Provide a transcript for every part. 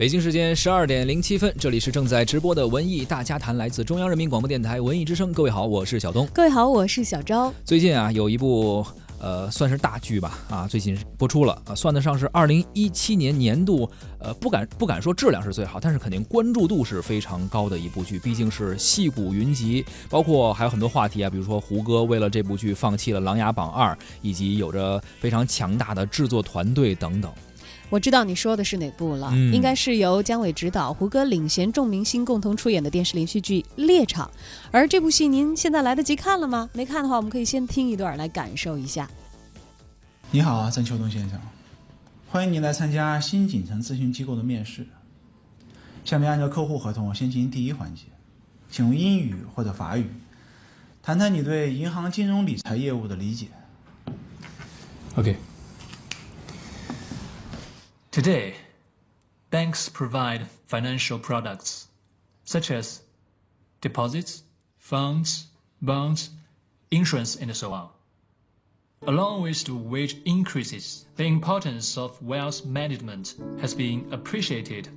北京时间十二点零七分，这里是正在直播的文艺大家谈，来自中央人民广播电台文艺之声。各位好，我是小东。各位好，我是小昭。最近啊，有一部呃，算是大剧吧，啊，最近播出了啊，算得上是二零一七年年度，呃，不敢不敢说质量是最好，但是肯定关注度是非常高的一部剧，毕竟是戏骨云集，包括还有很多话题啊，比如说胡歌为了这部剧放弃了《琅琊榜二》，以及有着非常强大的制作团队等等。我知道你说的是哪部了，嗯应该是由姜伟执导、胡歌领衔众明星共同出演的电视连续剧《猎场》。而这部戏您现在来得及看了吗？没看的话，我们可以先听一段来感受一下。你好啊，郑秋冬先生，欢迎您来参加新锦城咨询机构的面试。下面按照客户合同先进行第一环节，请用英语或者法语谈谈你对银行金融理财业务的理解。Okay. Today, banks provide financial products such as deposits, funds, bonds, insurance, and so on. Along with the wage increases, the importance of wealth management has been appreciated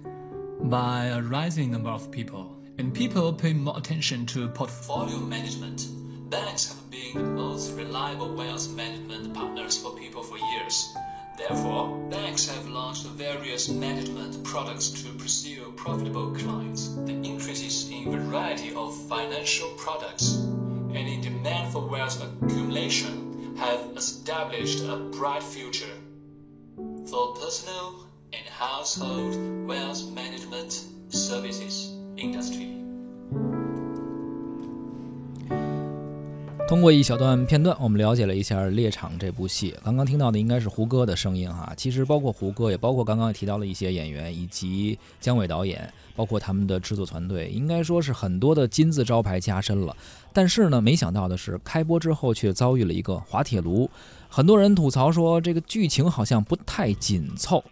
by a rising number of people, and people pay more attention to portfolio management. Banks have been the most reliable wealth management partners for people for years. Therefore, banks have launched various management products to pursue profitable clients. The increases in variety of financial products and in demand for wealth accumulation have established a bright future for personal and household wealth management services industry. 通过一小段片段，我们了解了一下《猎场》这部戏。刚刚听到的应该是胡歌的声音哈，其实包括胡歌，也包括刚刚提到了一些演员，以及姜伟导演，包括他们的制作团队，应该说是很多的金字招牌加深了。但是呢，没想到的是，开播之后却遭遇了一个滑铁卢。很多人吐槽说，这个剧情好像不太紧凑。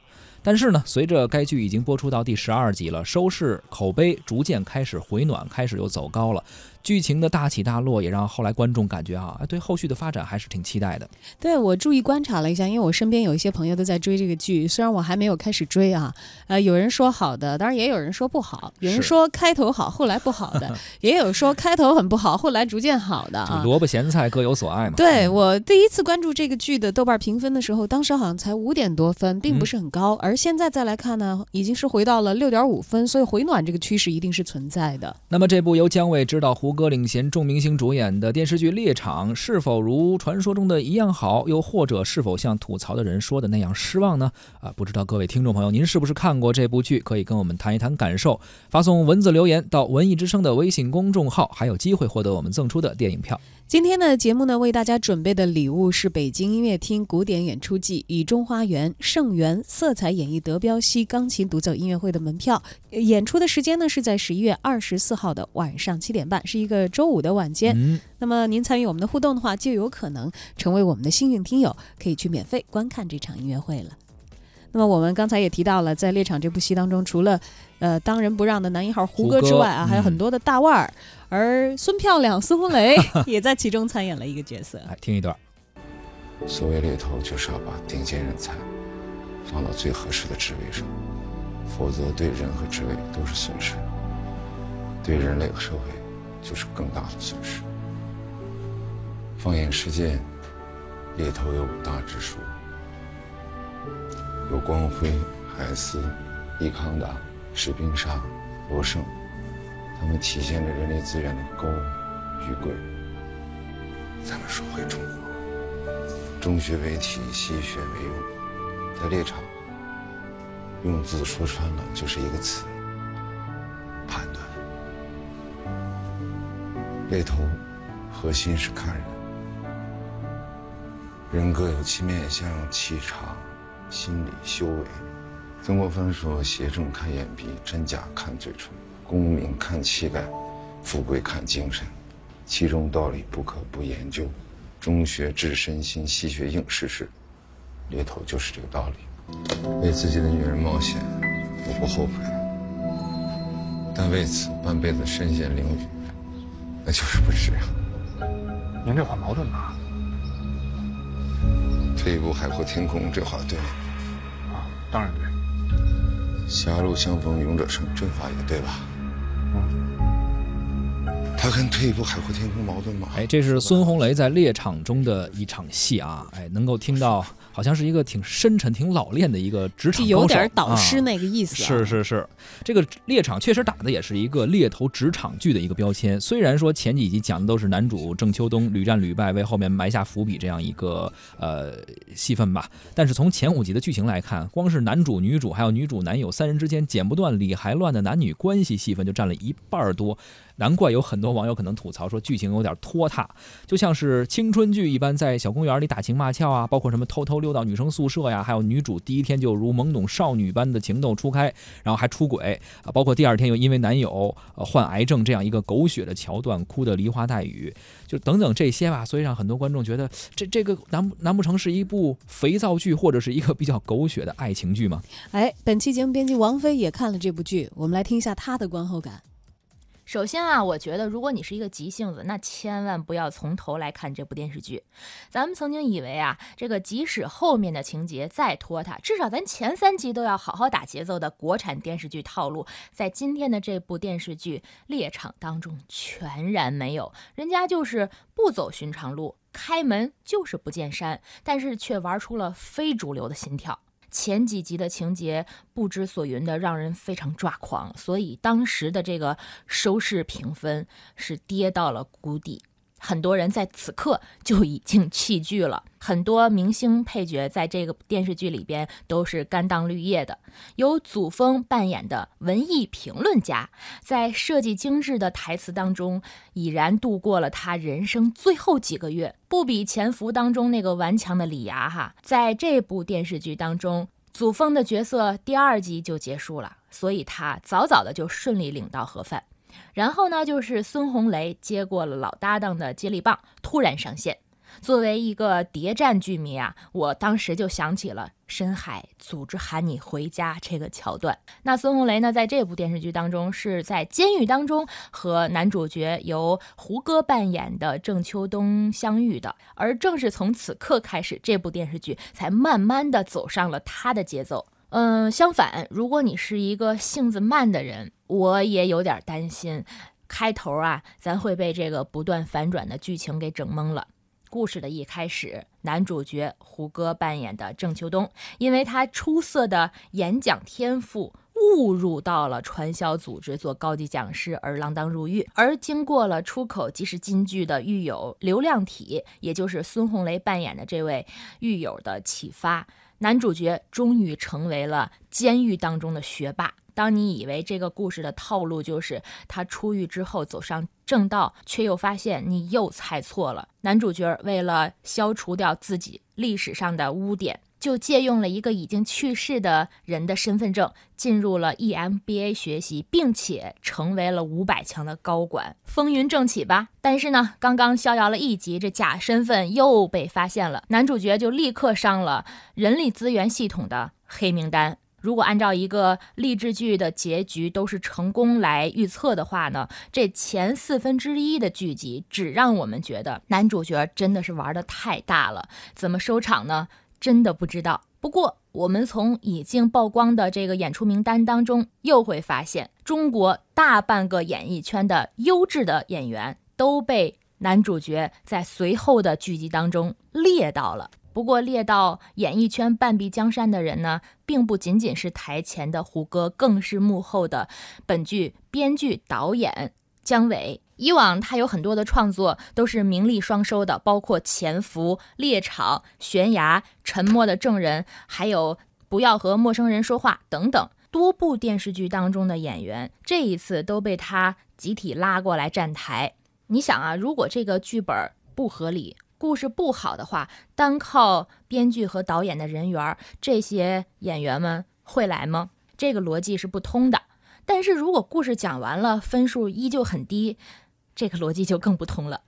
但是呢，随着该剧已经播出到第十二集了，收视口碑逐渐开始回暖，开始又走高了。剧情的大起大落也让后来观众感觉啊，哎对后续的发展还是挺期待的。对我注意观察了一下，因为我身边有一些朋友都在追这个剧，虽然我还没有开始追啊，呃，有人说好的，当然也有人说不好，有人说开头好，后来不好的，也有说开头很不好，后来逐渐好的啊。萝卜咸菜各有所爱嘛。对我第一次关注这个剧的豆瓣评分的时候，当时好像才五点多分，并不是很高。而现在再来看呢，已经是回到了六点五分，所以回暖这个趋势一定是存在的。那么这部由姜伟执导、胡歌领衔众明星主演的电视剧《猎场》，是否如传说中的一样好？又或者是否像吐槽的人说的那样失望呢？啊，不知道各位听众朋友，您是不是看过这部剧？可以跟我们谈一谈感受，发送文字留言到文艺之声的微信公众号，还有机会获得我们赠出的电影票。今天的节目呢，为大家准备的礼物是北京音乐厅古典演出季雨中花园盛园色彩演绎德彪西钢琴独奏音乐会的门票。呃演出的时间呢是在十一月二十四号的晚上七点半，是一个周五的晚间。嗯，那么您参与我们的互动的话，就有可能成为我们的幸运听友，可以去免费观看这场音乐会了。那么我们刚才也提到了，在《猎场》这部戏当中，除了呃当仁不让的男一号胡歌之外啊，还有嗯很多的大腕儿，而孙漂亮、孙红雷 也在其中参演了一个角色。来听一段。所谓猎头，就是要把顶尖人才放到最合适的职位上，否则对人和职位都是损失，对人类和社会就是更大的损失。放眼世界，猎头有五大支书：有光辉、海思、易康达、史宾沙、罗盛，他们体现着人力资源的高与贵。咱们说回中国。中学为体，西学为用，在猎场，用字说穿了就是一个词：判断。猎头核心是看人，人各有其面相、气场、心理、修为。曾国藩说：“邪正看眼鼻，真假看嘴唇，功名看气概，富贵看精神。”其中道理不可不研究。中学治身心，西学应世事，猎头就是这个道理。为自己的女人冒险，我不后悔，但为此半辈子身陷囹圄，那就是不值。您这话矛盾吧？退一步海阔天空，这话对吗。啊，当然对。狭路相逢勇者胜，这话也对吧？ 음 他跟退一步海阔天空矛盾吗？哎，这是孙红雷在猎场中的一场戏啊！哎，能够听到。好像是一个挺深沉、挺老练的一个职场有点导师那个意思。是是是，这个猎场确实打的也是一个猎头职场剧的一个标签。虽然说前几集讲的都是男主郑秋冬屡战屡败，为后面埋下伏笔这样一个呃戏份吧，但是从前五集的剧情来看，光是男主、女主还有女主、男友三人之间剪不断、理还乱的男女关系戏份就占了一半多。难怪有很多网友可能吐槽说剧情有点拖沓，就像是青春剧一般，在小公园里打情骂俏啊，包括什么偷偷溜到女生宿舍呀，还有女主第一天就如懵懂少女般的情窦初开，然后还出轨啊，包括第二天又因为男友患癌症这样一个狗血的桥段，哭得梨花带雨，就等等这些吧，所以让很多观众觉得这这个难难不成是一部肥皂剧，或者是一个比较狗血的爱情剧吗？哎，本期节目编辑王菲也看了这部剧，我们来听一下她的观后感。首先啊，我觉得如果你是一个急性子，那千万不要从头来看这部电视剧。咱们曾经以为啊，这个即使后面的情节再拖沓，至少咱前三集都要好好打节奏的国产电视剧套路，在今天的这部电视剧《猎场》当中全然没有。人家就是不走寻常路，开门就是不见山，但是却玩出了非主流的心跳。前几集的情节不知所云的，让人非常抓狂，所以当时的这个收视评分是跌到了谷底。很多人在此刻就已经弃剧了。很多明星配角在这个电视剧里边都是甘当绿叶的。由祖峰扮演的文艺评论家，在设计精致的台词当中，已然度过了他人生最后几个月。不比《潜伏》当中那个顽强的李涯哈，在这部电视剧当中，祖峰的角色第二集就结束了，所以他早早的就顺利领到盒饭。然后呢，就是孙红雷接过了老搭档的接力棒，突然上线。作为一个谍战剧迷啊，我当时就想起了深海组织喊你回家这个桥段。那孙红雷呢，在这部电视剧当中是在监狱当中和男主角由胡歌扮演的郑秋冬相遇的，而正是从此刻开始，这部电视剧才慢慢的走上了他的节奏。嗯，相反，如果你是一个性子慢的人，我也有点担心，开头啊，咱会被这个不断反转的剧情给整懵了。故事的一开始，男主角胡歌扮演的郑秋冬，因为他出色的演讲天赋，误入到了传销组织做高级讲师而锒铛入狱，而经过了出口即是金句的狱友刘亮体，也就是孙红雷扮演的这位狱友的启发。男主角终于成为了监狱当中的学霸。当你以为这个故事的套路就是他出狱之后走上正道，却又发现你又猜错了。男主角为了消除掉自己历史上的污点。就借用了一个已经去世的人的身份证，进入了 EMBA 学习，并且成为了五百强的高管，风云正起吧。但是呢，刚刚逍遥了一集，这假身份又被发现了，男主角就立刻上了人力资源系统的黑名单。如果按照一个励志剧的结局都是成功来预测的话呢，这前四分之一的剧集只让我们觉得男主角真的是玩的太大了。怎么收场呢？真的不知道。不过，我们从已经曝光的这个演出名单当中，又会发现，中国大半个演艺圈的优质的演员都被男主角在随后的剧集当中列到了。不过，列到演艺圈半壁江山的人呢，并不仅仅是台前的胡歌，更是幕后的本剧编剧、导演姜伟。以往他有很多的创作都是名利双收的，包括《潜伏》《猎场》《悬崖》《沉默的证人》，还有《不要和陌生人说话》等等多部电视剧当中的演员，这一次都被他集体拉过来站台。你想啊，如果这个剧本不合理，故事不好的话，单靠编剧和导演的人缘，这些演员们会来吗？这个逻辑是不通的。但是如果故事讲完了，分数依旧很低。这个逻辑就更不通了，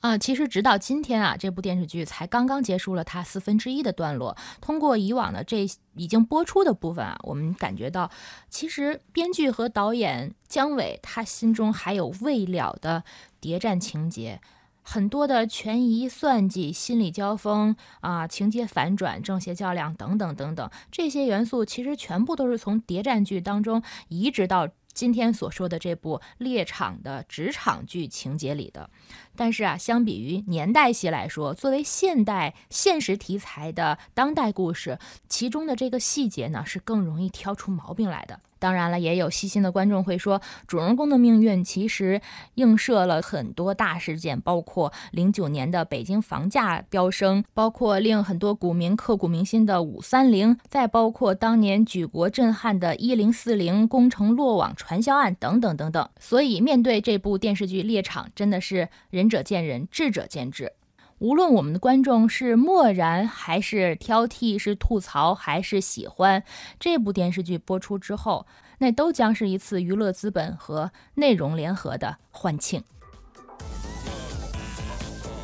啊，其实直到今天啊，这部电视剧才刚刚结束了它四分之一的段落。通过以往的这已经播出的部分啊，我们感觉到，其实编剧和导演姜伟他心中还有未了的谍战情节，很多的权宜算计、心理交锋啊、情节反转、正邪较量等等等等，这些元素其实全部都是从谍战剧当中移植到今天所说的这部猎场的职场剧情节里的。但是啊，相比于年代戏来说，作为现代现实题材的当代故事，其中的这个细节呢是更容易挑出毛病来的。当然了，也有细心的观众会说，主人公的命运其实映射了很多大事件，包括零九年的北京房价飙升，包括令很多股民刻骨铭心的五三零，再包括当年举国震撼的一零四零工程落网传销案等等等等。所以，面对这部电视剧《猎场》，真的是仁者见仁，智者见智。无论我们的观众是漠然还是挑剔，是吐槽还是喜欢，这部电视剧播出之后，那都将是一次娱乐资本和内容联合的欢庆。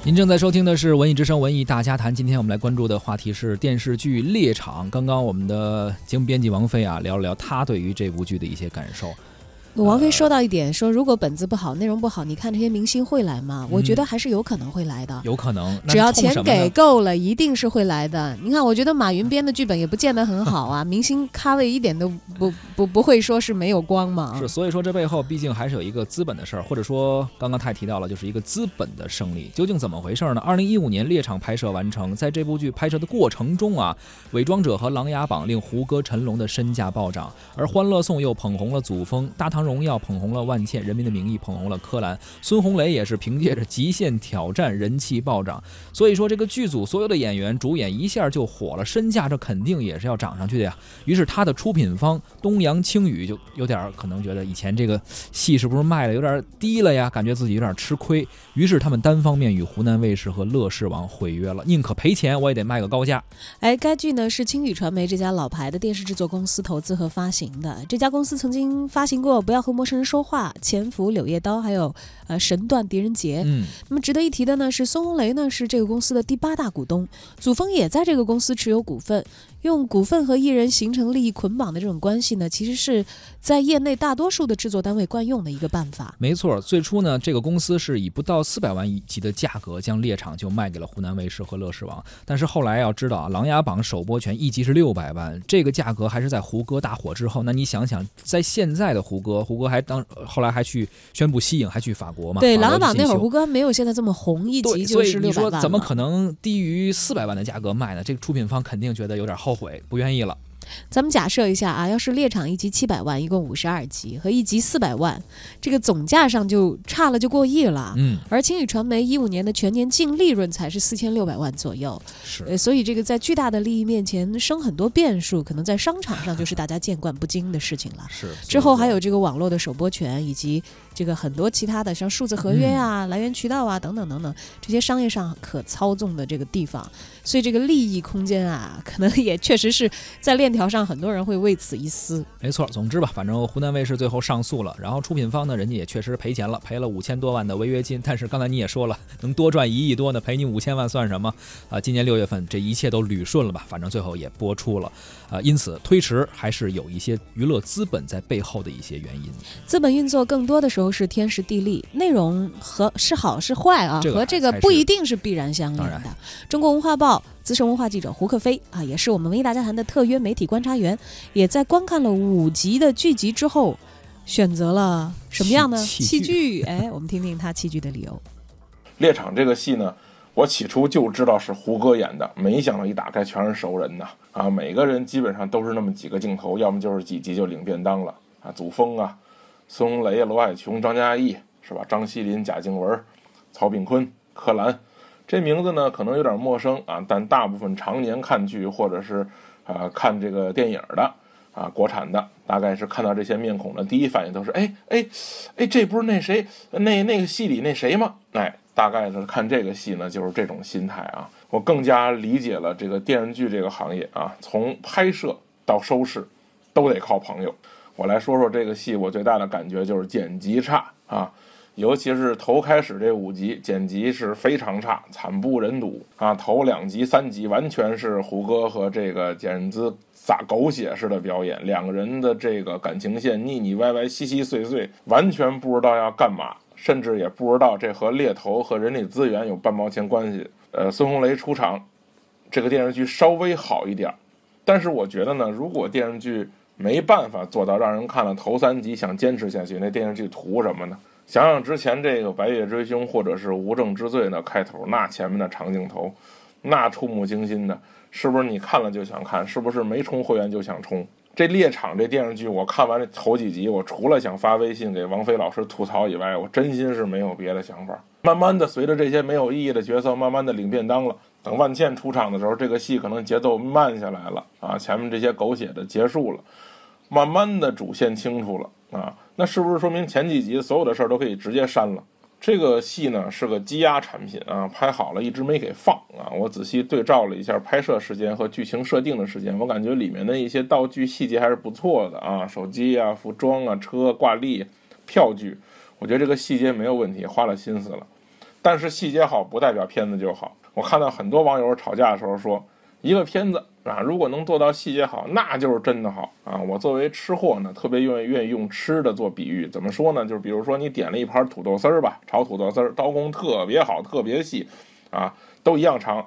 您正在收听的是《文艺之声·文艺大家谈》，今天我们来关注的话题是电视剧《猎场》。刚刚我们的节目编辑王菲啊，聊了聊她对于这部剧的一些感受。王菲说到一点，说如果本子不好，内容不好，你看这些明星会来吗？我觉得还是有可能会来的，有可能，只要钱给够了，一定是会来的。你看，我觉得马云编的剧本也不见得很好啊，明星咖位一点都不不不会说是没有光芒。是，所以说这背后毕竟还是有一个资本的事儿，或者说刚刚他也提到了，就是一个资本的胜利。究竟怎么回事呢？二零一五年猎场拍摄完成，在这部剧拍摄的过程中啊，伪装者和琅琊榜令胡歌、陈龙的身价暴涨，而欢乐颂又捧红了祖峰，大唐荣耀捧红了。万茜，《人民的名义》捧红了柯蓝，孙红雷也是凭借着《极限挑战》人气暴涨。所以说，这个剧组所有的演员主演一下就火了，身价这肯定也是要涨上去的呀。于是他的出品方东阳青宇就有点可能觉得以前这个戏是不是卖的有点低了呀？感觉自己有点吃亏。于是他们单方面与湖南卫视和乐视网毁约了，宁可赔钱我也得卖个高价。哎，该剧呢是青宇传媒这家老牌的电视制作公司投资和发行的。这家公司曾经发行过《不要和陌生人说话》《潜伏》《柳叶刀》，还有呃《神断狄仁杰》。嗯，那么值得一提的呢是孙红雷呢是这个公司的第八大股东，祖峰也在这个公司持有股份。用股份和艺人形成利益捆绑的这种关系呢，其实是在业内大多数的制作单位惯用的一个办法。没错，最初呢，这个公司是以不到四百万一集的价格将猎场就卖给了湖南卫视和乐视网。但是后来要知道啊，《琅琊榜》首播权一集是六百万，这个价格还是在胡歌大火之后。那你想想，在现在的胡歌，胡歌还当后来还去宣布息影，还去法国嘛？对，《琅琊榜》那会儿胡歌没有现在这么红，一集就是六百万。所以你说怎么可能低于四百万的价格卖呢？这个出品方肯定觉得有点后悔，不愿意了。咱们假设一下啊，要是猎场一集七百万，一共五十二集，和一集四百万，这个总价上就差了就过亿了。嗯，而青宇传媒一五年的全年净利润才是四千六百万左右。是，呃，所以这个在巨大的利益面前生很多变数，可能在商场上就是大家见惯不惊的事情了。是，之后还有这个网络的首播权，以及这个很多其他的像数字合约啊、来源渠道啊等等等等这些商业上可操纵的这个地方，所以这个利益空间啊，可能也确实是在链条上，很多人会为此一撕。没错，总之吧，反正湖南卫视最后上诉了，然后出品方呢，人家也确实赔钱了，赔了五千多万的违约金。但是刚才你也说了，能多赚一亿多呢，赔你五千万算什么？啊，今年六月份这一切都捋顺了吧？反正最后也播出了，啊，因此推迟还是有一些娱乐资本在背后的一些原因。资本运作更多的时候是天时地利，内容和是好是坏啊，和这个不一定是必然相应的。中国文化报。资深文化记者胡克飞啊，也是我们文艺大家谈的特约媒体观察员，也在观看了五集的剧集之后，选择了什么样的戏剧？哎，我们听听他弃剧的理由。猎场这个戏呢，我起初就知道是胡歌演的，没想到一打开全是熟人呐！啊，每个人基本上都是那么几个镜头，要么就是几集就领便当了啊，祖峰啊，孙红雷、罗海琼、张嘉译是吧？张西林、贾静雯、曹炳坤、柯蓝。这名字呢可能有点陌生啊，但大部分常年看剧或者是啊看这个电影的啊国产的，大概是看到这些面孔的第一反应都是哎哎哎，这不是那谁那那个戏里那谁吗？哎，大概是看这个戏呢就是这种心态啊。我更加理解了这个电视剧这个行业啊，从拍摄到收视都得靠朋友。我来说说这个戏，我最大的感觉就是剪辑差啊。尤其是头开始这五集剪辑是非常差，惨不忍睹啊！头两集、三集完全是胡歌和这个简任姿撒狗血似的表演，两个人的这个感情线腻腻歪歪、稀稀碎碎，完全不知道要干嘛。甚至也不知道这和猎头和人力资源有半毛钱关系。呃，孙红雷出场，这个电视剧稍微好一点，但是我觉得呢，如果电视剧没办法做到让人看了头三集想坚持下去，那电视剧图什么呢？想想之前这个《白夜追凶》或者是《无证之罪》的开头，那前面的长镜头，那触目惊心的，是不是你看了就想看？是不是没充会员就想充？这《猎场》这电视剧，我看完这头几集，我除了想发微信给王菲老师吐槽以外，我真心是没有别的想法。慢慢的，随着这些没有意义的角色慢慢的领便当了，等万茜出场的时候，这个戏可能节奏慢下来了啊，前面这些狗血的结束了，慢慢的主线清楚了啊，那是不是说明前几集所有的事儿都可以直接删了？这个戏呢是个积压产品啊，拍好了一直没给放啊。我仔细对照了一下拍摄时间和剧情设定的时间，我感觉里面的一些道具细节还是不错的啊，手机啊、服装啊、车挂历、票据，我觉得这个细节没有问题，花了心思了。但是细节好不代表片子就好。我看到很多网友吵架的时候说。一个片子啊，如果能做到细节好，那就是真的好啊！我作为吃货呢，特别愿意愿意用吃的做比喻。怎么说呢？就是比如说你点了一盘土豆丝儿吧，炒土豆丝儿，刀工特别好，特别细，啊，都一样长，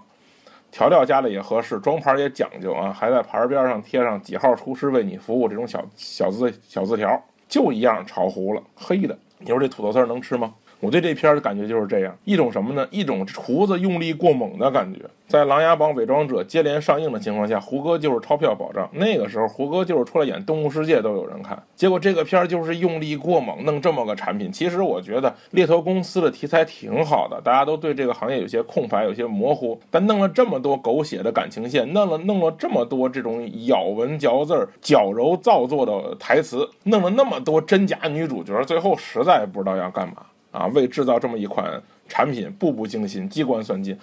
调料加的也合适，装盘也讲究啊，还在盘边上贴上几号厨师为你服务这种小小字小字条，就一样炒糊了，黑的。你说这土豆丝儿能吃吗？我对这片儿的感觉就是这样一种什么呢？一种厨子用力过猛的感觉。在《琅琊榜》《伪装者》接连上映的情况下，胡歌就是钞票保障。那个时候，胡歌就是出来演《动物世界》都有人看。结果这个片儿就是用力过猛，弄这么个产品。其实我觉得猎头公司的题材挺好的，大家都对这个行业有些空白，有些模糊。但弄了这么多狗血的感情线，弄了弄了这么多这种咬文嚼字、矫揉造作的台词，弄了那么多真假女主角，最后实在不知道要干嘛。啊，为制造这么一款产品，步步惊心，机关算尽，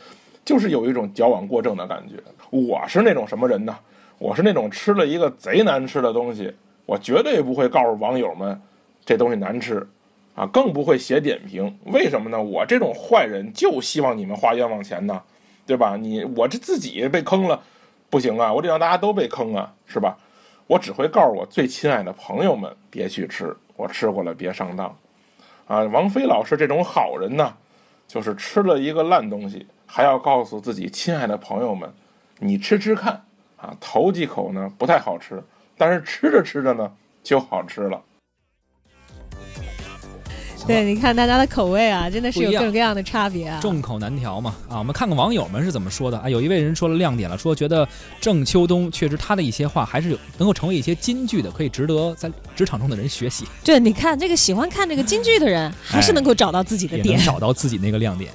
就是有一种矫枉过正的感觉。我是那种什么人呢？我是那种吃了一个贼难吃的东西，我绝对不会告诉网友们这东西难吃，啊，更不会写点评。为什么呢？我这种坏人就希望你们花冤枉钱呢，对吧？你我这自己被坑了，不行啊，我得让大家都被坑啊，是吧？我只会告诉我最亲爱的朋友们别去吃，我吃过了别上当。啊，王菲老师这种好人呢，就是吃了一个烂东西，还要告诉自己亲爱的朋友们，你吃吃看啊，头几口呢不太好吃，但是吃着吃着呢就好吃了。对，你看大家的口味啊，真的是有各种各样的差别啊，众口难调嘛啊！我们看看网友们是怎么说的啊？有一位人说了亮点了，说觉得郑秋冬确实他的一些话还是有能够成为一些金句的，可以值得在职场中的人学习。对，你看这个喜欢看这个金句的人，还是能够找到自己的点，找到自己那个亮点。